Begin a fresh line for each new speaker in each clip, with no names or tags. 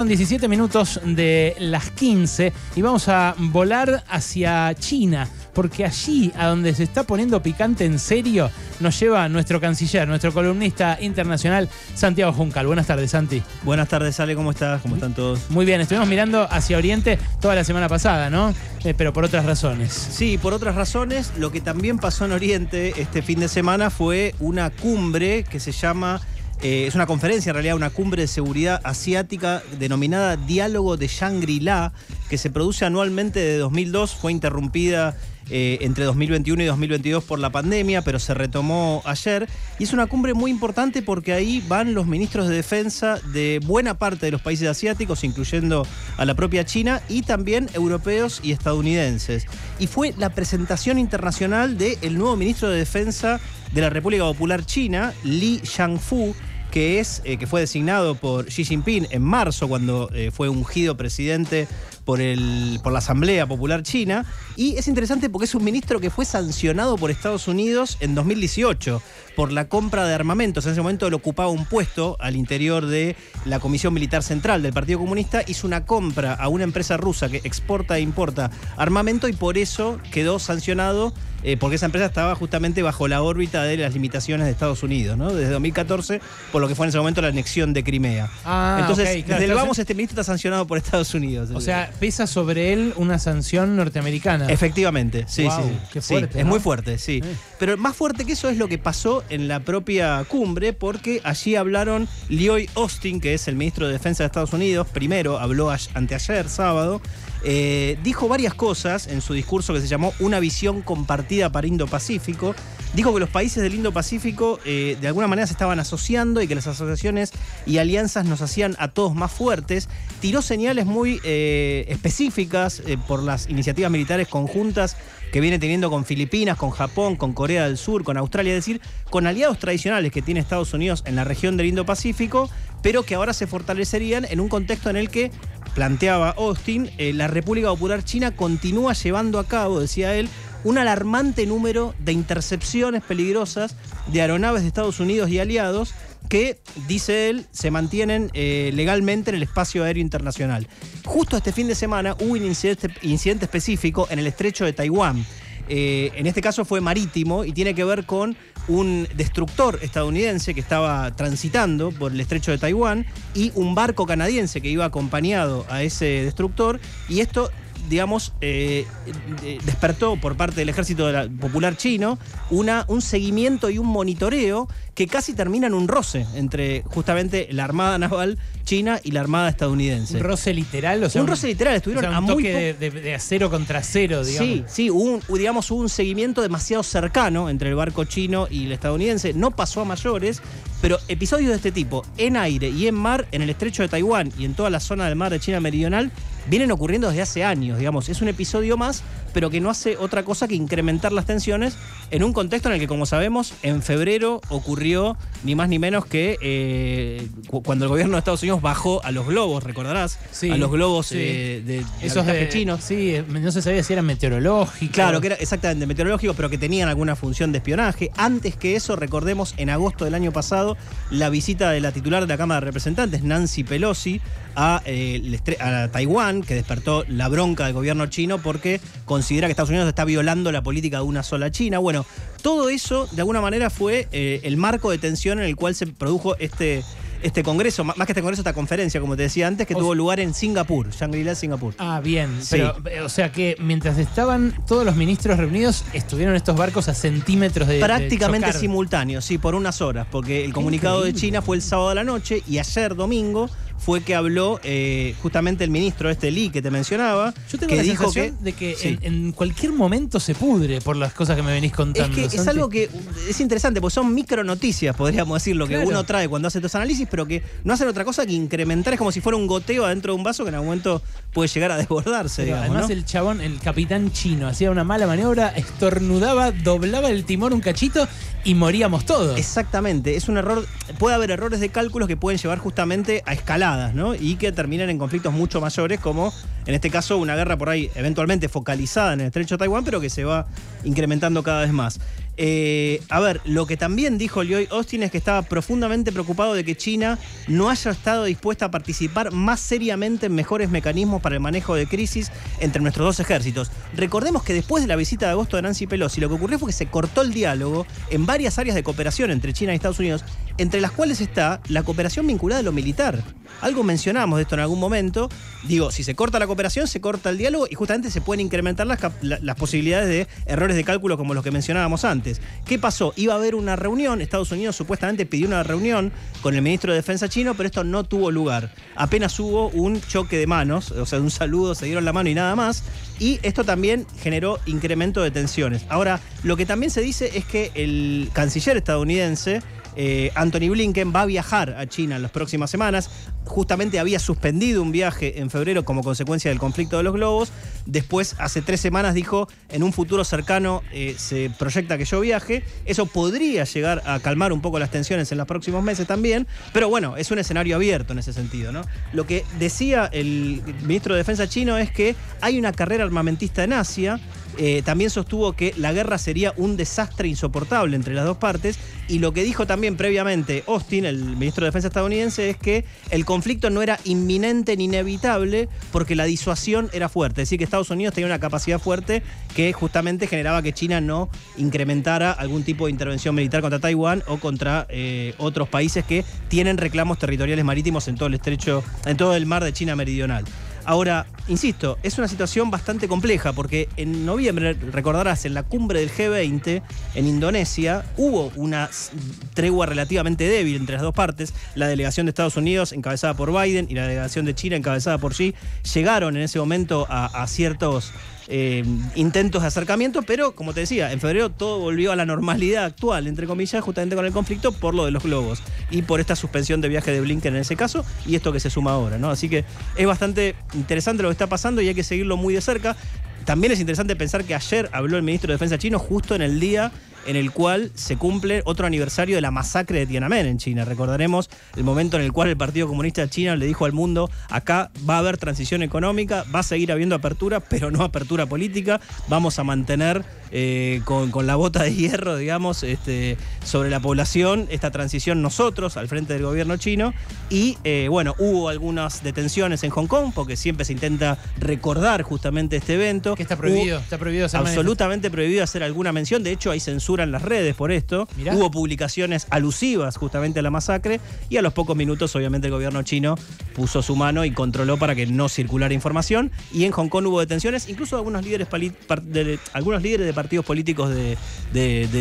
Son 17 minutos de las 15 y vamos a volar hacia China, porque allí, a donde se está poniendo picante en serio, nos lleva nuestro canciller, nuestro columnista internacional, Santiago Juncal. Buenas tardes, Santi.
Buenas tardes, Ale, ¿cómo estás? ¿Cómo están todos?
Muy bien, estuvimos mirando hacia Oriente toda la semana pasada, ¿no? Eh, pero por otras razones.
Sí, por otras razones. Lo que también pasó en Oriente este fin de semana fue una cumbre que se llama eh, es una conferencia, en realidad, una cumbre de seguridad asiática denominada Diálogo de Shangri-La, que se produce anualmente de 2002. Fue interrumpida eh, entre 2021 y 2022 por la pandemia, pero se retomó ayer. Y es una cumbre muy importante porque ahí van los ministros de defensa de buena parte de los países asiáticos, incluyendo a la propia China, y también europeos y estadounidenses. Y fue la presentación internacional del nuevo ministro de defensa de la República Popular China, Li Shangfu que es eh, que fue designado por Xi Jinping en marzo cuando eh, fue ungido presidente por, el, por la Asamblea Popular China. Y es interesante porque es un ministro que fue sancionado por Estados Unidos en 2018 por la compra de armamentos. En ese momento él ocupaba un puesto al interior de la Comisión Militar Central del Partido Comunista. Hizo una compra a una empresa rusa que exporta e importa armamento y por eso quedó sancionado eh, porque esa empresa estaba justamente bajo la órbita de las limitaciones de Estados Unidos, ¿no? Desde 2014, por lo que fue en ese momento la anexión de Crimea.
Ah,
Entonces,
ok, claro,
desde el vamos, este ministro está sancionado por Estados Unidos.
O sea, pesa sobre él una sanción norteamericana.
Efectivamente, sí,
Wow,
sí, es muy fuerte, sí.
Sí.
Pero más fuerte que eso es lo que pasó en la propia cumbre, porque allí hablaron Lloyd Austin, que es el ministro de Defensa de Estados Unidos, primero habló anteayer, sábado, eh, dijo varias cosas en su discurso que se llamó Una visión compartida para Indo-Pacífico. Dijo que los países del Indo-Pacífico eh, de alguna manera se estaban asociando y que las asociaciones y alianzas nos hacían a todos más fuertes. Tiró señales muy eh, específicas por las iniciativas militares conjuntas que viene teniendo con Filipinas, con Japón, con Corea del Sur, con Australia, es decir, con aliados tradicionales que tiene Estados Unidos en la región del Indo-Pacífico, pero que ahora se fortalecerían en un contexto en el que planteaba Austin, eh, la República Popular China continúa llevando a cabo, decía él, un alarmante número de intercepciones peligrosas de aeronaves de Estados Unidos y aliados que, dice él, se mantienen eh, legalmente en el espacio aéreo internacional. Justo este fin de semana hubo un incidente, específico en el estrecho de Taiwán. Eh, en este caso fue marítimo y tiene que ver con un destructor estadounidense que estaba transitando por el estrecho de Taiwán y un barco canadiense que iba acompañado a ese destructor y esto digamos, eh, despertó por parte del ejército popular chino una, un seguimiento y un monitoreo que casi termina en un roce entre justamente la Armada Naval China y la Armada estadounidense.
Un roce literal, o sea.
Un roce literal, estuvieron
o sea,
a
un
muy
toque
po-
de, de- de acero contra acero, digamos.
Sí, sí, un, digamos, hubo un seguimiento demasiado cercano entre el barco chino y el estadounidense. No pasó a mayores, pero episodios de este tipo, en aire y en mar, en el estrecho de Taiwán y en toda la zona del mar de China Meridional, vienen ocurriendo desde hace años, digamos. Es un episodio más, pero que no hace otra cosa que incrementar las tensiones en un contexto en el que, como sabemos, en febrero ocurrió ni más ni menos que eh, cu- cuando el gobierno de Estados Unidos bajó a los globos, recordarás,
Sí,
a los globos
sí.
eh, de, de
Esos de
chinos.
Sí, no se sabía si eran meteorológicos.
Claro, que era exactamente meteorológico, pero que tenían alguna función de espionaje. Antes que eso, recordemos, en agosto del año pasado, la visita de la titular de la Cámara de Representantes, Nancy Pelosi, a, eh, a Taiwán, que despertó la bronca del gobierno chino porque considera que Estados Unidos está violando la política de una sola China. Bueno, todo eso, de alguna manera, fue eh, el marco de tensión en el cual se produjo este, este congreso, más que este congreso, esta conferencia, como te decía antes, que
O
tuvo lugar en Singapur, Shangri-La, Singapur.
Ah, bien.
Sí.
Pero, eh, o sea que mientras estaban todos los ministros reunidos, estuvieron estos barcos a centímetros de. de
Prácticamente
chocar.
simultáneo, sí, por unas horas, porque el comunicado de. China fue el sábado a la noche y ayer domingo fue que habló eh, justamente el ministro este Lee que te mencionaba,
Yo tengo
que
la
dijo
sensación
que
de que
Sí.
en, en cualquier momento se pudre por las cosas que me venís
es
contando.
que es algo que es interesante, porque son micronoticias, podríamos decirlo, que
Claro.
uno trae cuando hace estos análisis, pero que no hacen otra cosa que incrementar, es como si fuera un goteo adentro de un vaso que en algún momento puede llegar a desbordarse, digamos.
además
¿no?
el chabón, el capitán chino, hacía una mala maniobra, estornudaba, doblaba el timón un cachito y moríamos todos.
Exactamente, es un error, puede haber errores de cálculos que pueden llevar justamente a Y que terminan en conflictos mucho mayores, como En este caso, una guerra por ahí eventualmente focalizada en el estrecho de Taiwán, pero que se va incrementando cada vez más. Eh, a ver, lo que también dijo Lloyd Austin es que estaba profundamente preocupado de que China no haya estado dispuesta a participar más seriamente en mejores mecanismos para el manejo de crisis entre nuestros dos ejércitos. Recordemos que después de la visita de agosto de Nancy Pelosi, lo que ocurrió fue que se cortó el diálogo en varias áreas de cooperación entre China y Estados Unidos, entre las cuales está la cooperación vinculada a lo militar. Algo mencionamos de esto en algún momento. Digo, si se corta la cooperación, se corta el diálogo y justamente se pueden incrementar las, las posibilidades de errores de cálculo como los que mencionábamos antes. ¿Qué pasó? Iba a haber una reunión, Estados Unidos supuestamente pidió una reunión con el ministro de Defensa chino, pero esto no tuvo lugar. Apenas hubo un choque de manos, o sea, un saludo, se dieron la mano y nada más. Y esto también generó incremento de tensiones. Ahora, lo que también se dice es que el canciller estadounidense eh, Anthony Blinken va a viajar a China en las próximas semanas. Justamente había suspendido un viaje en febrero como consecuencia del conflicto de los globos. Después, hace tres semanas, dijo, en un futuro cercano eh, se proyecta que yo viaje. Eso podría llegar a calmar un poco las tensiones en los próximos meses también. Pero bueno, es un escenario abierto en ese sentido. ¿no? Lo que decía el ministro de Defensa chino es que hay una carrera armamentista en Asia eh, también sostuvo que la guerra sería un desastre insoportable entre las dos partes y lo que dijo también previamente Austin, el ministro de Defensa estadounidense, es que el conflicto no era inminente ni inevitable porque la disuasión era fuerte, es decir, que Estados Unidos tenía una capacidad fuerte que justamente generaba que China no incrementara algún tipo de intervención militar contra Taiwán o contra eh, otros países que tienen reclamos territoriales marítimos en todo el estrecho, en todo el mar de China meridional. Ahora, insisto, es una situación bastante compleja porque en noviembre, recordarás, en la cumbre del G20 en Indonesia hubo una tregua relativamente débil entre las dos partes. La delegación de Estados Unidos, encabezada por Biden, y la delegación de China, encabezada por Xi, llegaron en ese momento a, ciertos eh, intentos de acercamiento, pero como te decía, en febrero todo volvió a la normalidad actual, entre comillas, justamente con el conflicto por lo de los globos y por esta suspensión de viaje de Blinken en ese caso y esto que se suma ahora, ¿no? Así que es bastante interesante lo que está pasando y hay que seguirlo muy de cerca. También es interesante pensar que ayer habló el ministro de Defensa chino justo en el día en el cual se cumple otro aniversario de la masacre de Tiananmen en China. Recordaremos el momento en el cual el Partido Comunista de China le dijo al mundo, acá va a haber transición económica, va a seguir habiendo apertura, pero no apertura política, vamos a mantener eh, con, la bota de hierro, digamos, este, sobre la población, esta transición nosotros al frente del gobierno chino. Y eh, bueno, hubo algunas detenciones en Hong Kong, porque siempre se intenta recordar justamente este evento.
Que está prohibido, está prohibido
hacer Absolutamente prohibido hacer alguna mención, de hecho hay censura en las redes por esto. Hubo publicaciones alusivas justamente a la masacre y a los pocos minutos obviamente el gobierno chino puso su mano y controló para que no circulara información. Y en Hong Kong hubo detenciones, incluso algunos líderes, de, algunos líderes de partidos políticos de,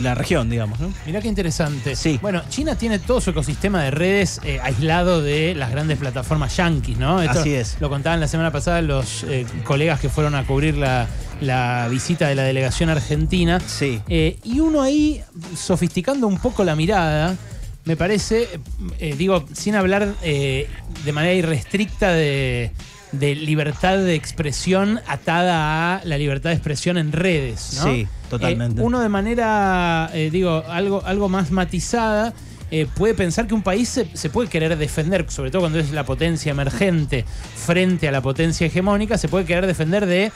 la región, digamos. ¿no?
Mirá qué interesante. Sí. Bueno, China tiene todo su ecosistema de redes eh, aislado de las grandes plataformas yanquis, ¿no?
Así es.
Lo contaban la semana pasada los eh, colegas que fueron a cubrir la, visita de la delegación argentina.
Sí.
Eh, y uno ahí, sofisticando un poco la mirada, me parece, digo, sin hablar de manera irrestricta de de libertad de expresión atada a la libertad de expresión en redes.
Sí, totalmente.
Eh, uno de manera, eh, digo, algo, algo más matizada. Eh, puede pensar que un país se, puede querer defender, sobre todo cuando es la potencia emergente frente a la potencia hegemónica, se puede querer defender de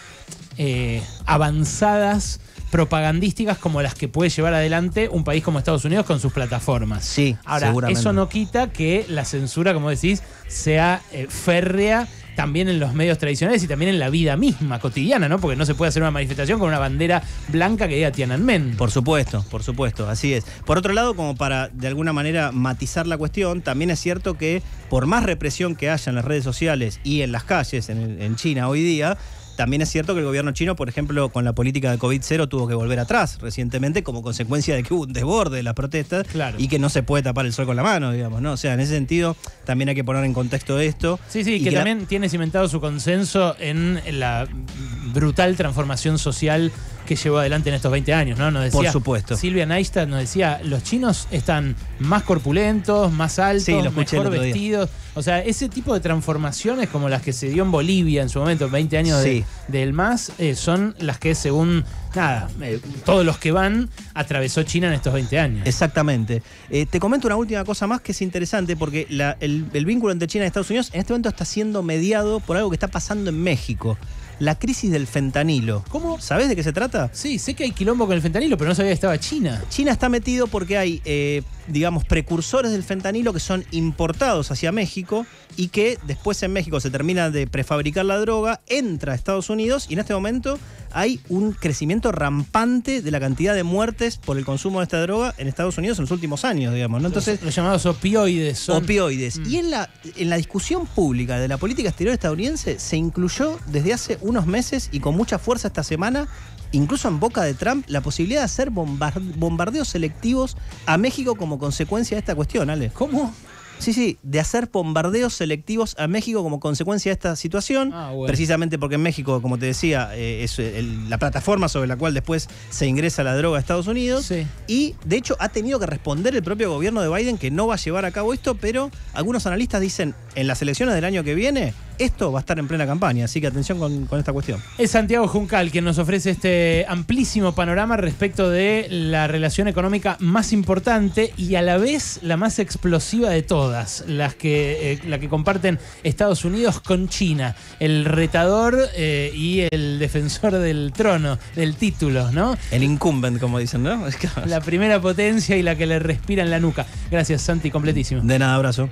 avanzadas propagandísticas como las que puede llevar adelante un país como Estados Unidos con sus plataformas.
Sí,
Ahora, eso no quita que la censura, como decís, sea férrea también en los medios tradicionales y también en la vida misma, cotidiana, ¿no? Porque no se puede hacer una manifestación con una bandera blanca que diga Tiananmen.
Por supuesto, por supuesto, así es. Por otro lado, como para de alguna manera matizar la cuestión, también es cierto que por más represión que haya en las redes sociales y en las calles en, en China hoy día, también es cierto que el gobierno chino, por ejemplo, con la política de COVID-0 tuvo que volver atrás recientemente como consecuencia de que hubo un desborde de las protestas y que no se puede tapar el sol con la mano, digamos, ¿no? O sea, en ese sentido también hay que poner en contexto esto.
Sí, sí, que, también tiene cimentado su consenso en la brutal transformación social que llevó adelante en estos 20 años, ¿no? Nos decía,
Por supuesto.
Silvia Neistat nos decía, los chinos están más corpulentos, más altos,
Sí,
mejor vestidos. O sea, ese tipo de transformaciones como las que se dio en Bolivia en su momento, 20 años de- del MAS, eh, son las que según, nada, eh, todos los que van, atravesó China en estos 20 años.
Exactamente. Eh, te comento una última cosa más que es interesante porque la- el, el vínculo entre China y Estados Unidos en este momento está siendo mediado por algo que está pasando en México. La crisis del fentanilo.
¿Cómo?
¿Sabés de qué se trata?
Sí, sé que hay quilombo con el fentanilo, pero no sabía que estaba China.
China está metido porque hay, eh, digamos, precursores del fentanilo que son importados hacia México y que después en México se termina de prefabricar la droga, entra a Estados Unidos y en este momento hay un crecimiento rampante de la cantidad de muertes por el consumo de esta droga en Estados Unidos en los últimos años, digamos. ¿no? Entonces,
los, los llamados opioides son.
opioides.
Mm.
Y en la, en la discusión pública de la política exterior estadounidense se incluyó desde hace unos meses y con mucha fuerza esta semana, incluso en boca de Trump, la posibilidad de hacer bombar- bombardeos selectivos a México como consecuencia de esta cuestión, Ale.
¿Cómo?
Sí, sí, de hacer bombardeos selectivos a México como consecuencia de esta situación.
Ah, bueno.
Precisamente porque en México, como te decía, eh, es el- la plataforma sobre la cual después se ingresa la droga a Estados Unidos.
Sí.
Y de hecho ha tenido que responder el propio gobierno de Biden que no va a llevar a cabo esto, pero algunos analistas dicen en las elecciones del año que viene esto va a estar en plena campaña, así que atención con, con esta cuestión.
Es Santiago Juncal quien nos ofrece este amplísimo panorama respecto de la relación económica más importante y a la vez la más explosiva de todas, las que, eh, la que comparten Estados Unidos con China, el retador eh, y el defensor del trono, del título, ¿no?
El incumbent, como dicen, ¿no?
La primera potencia y la que le respira en la nuca. Gracias, Santi, completísimo.
De nada, abrazo.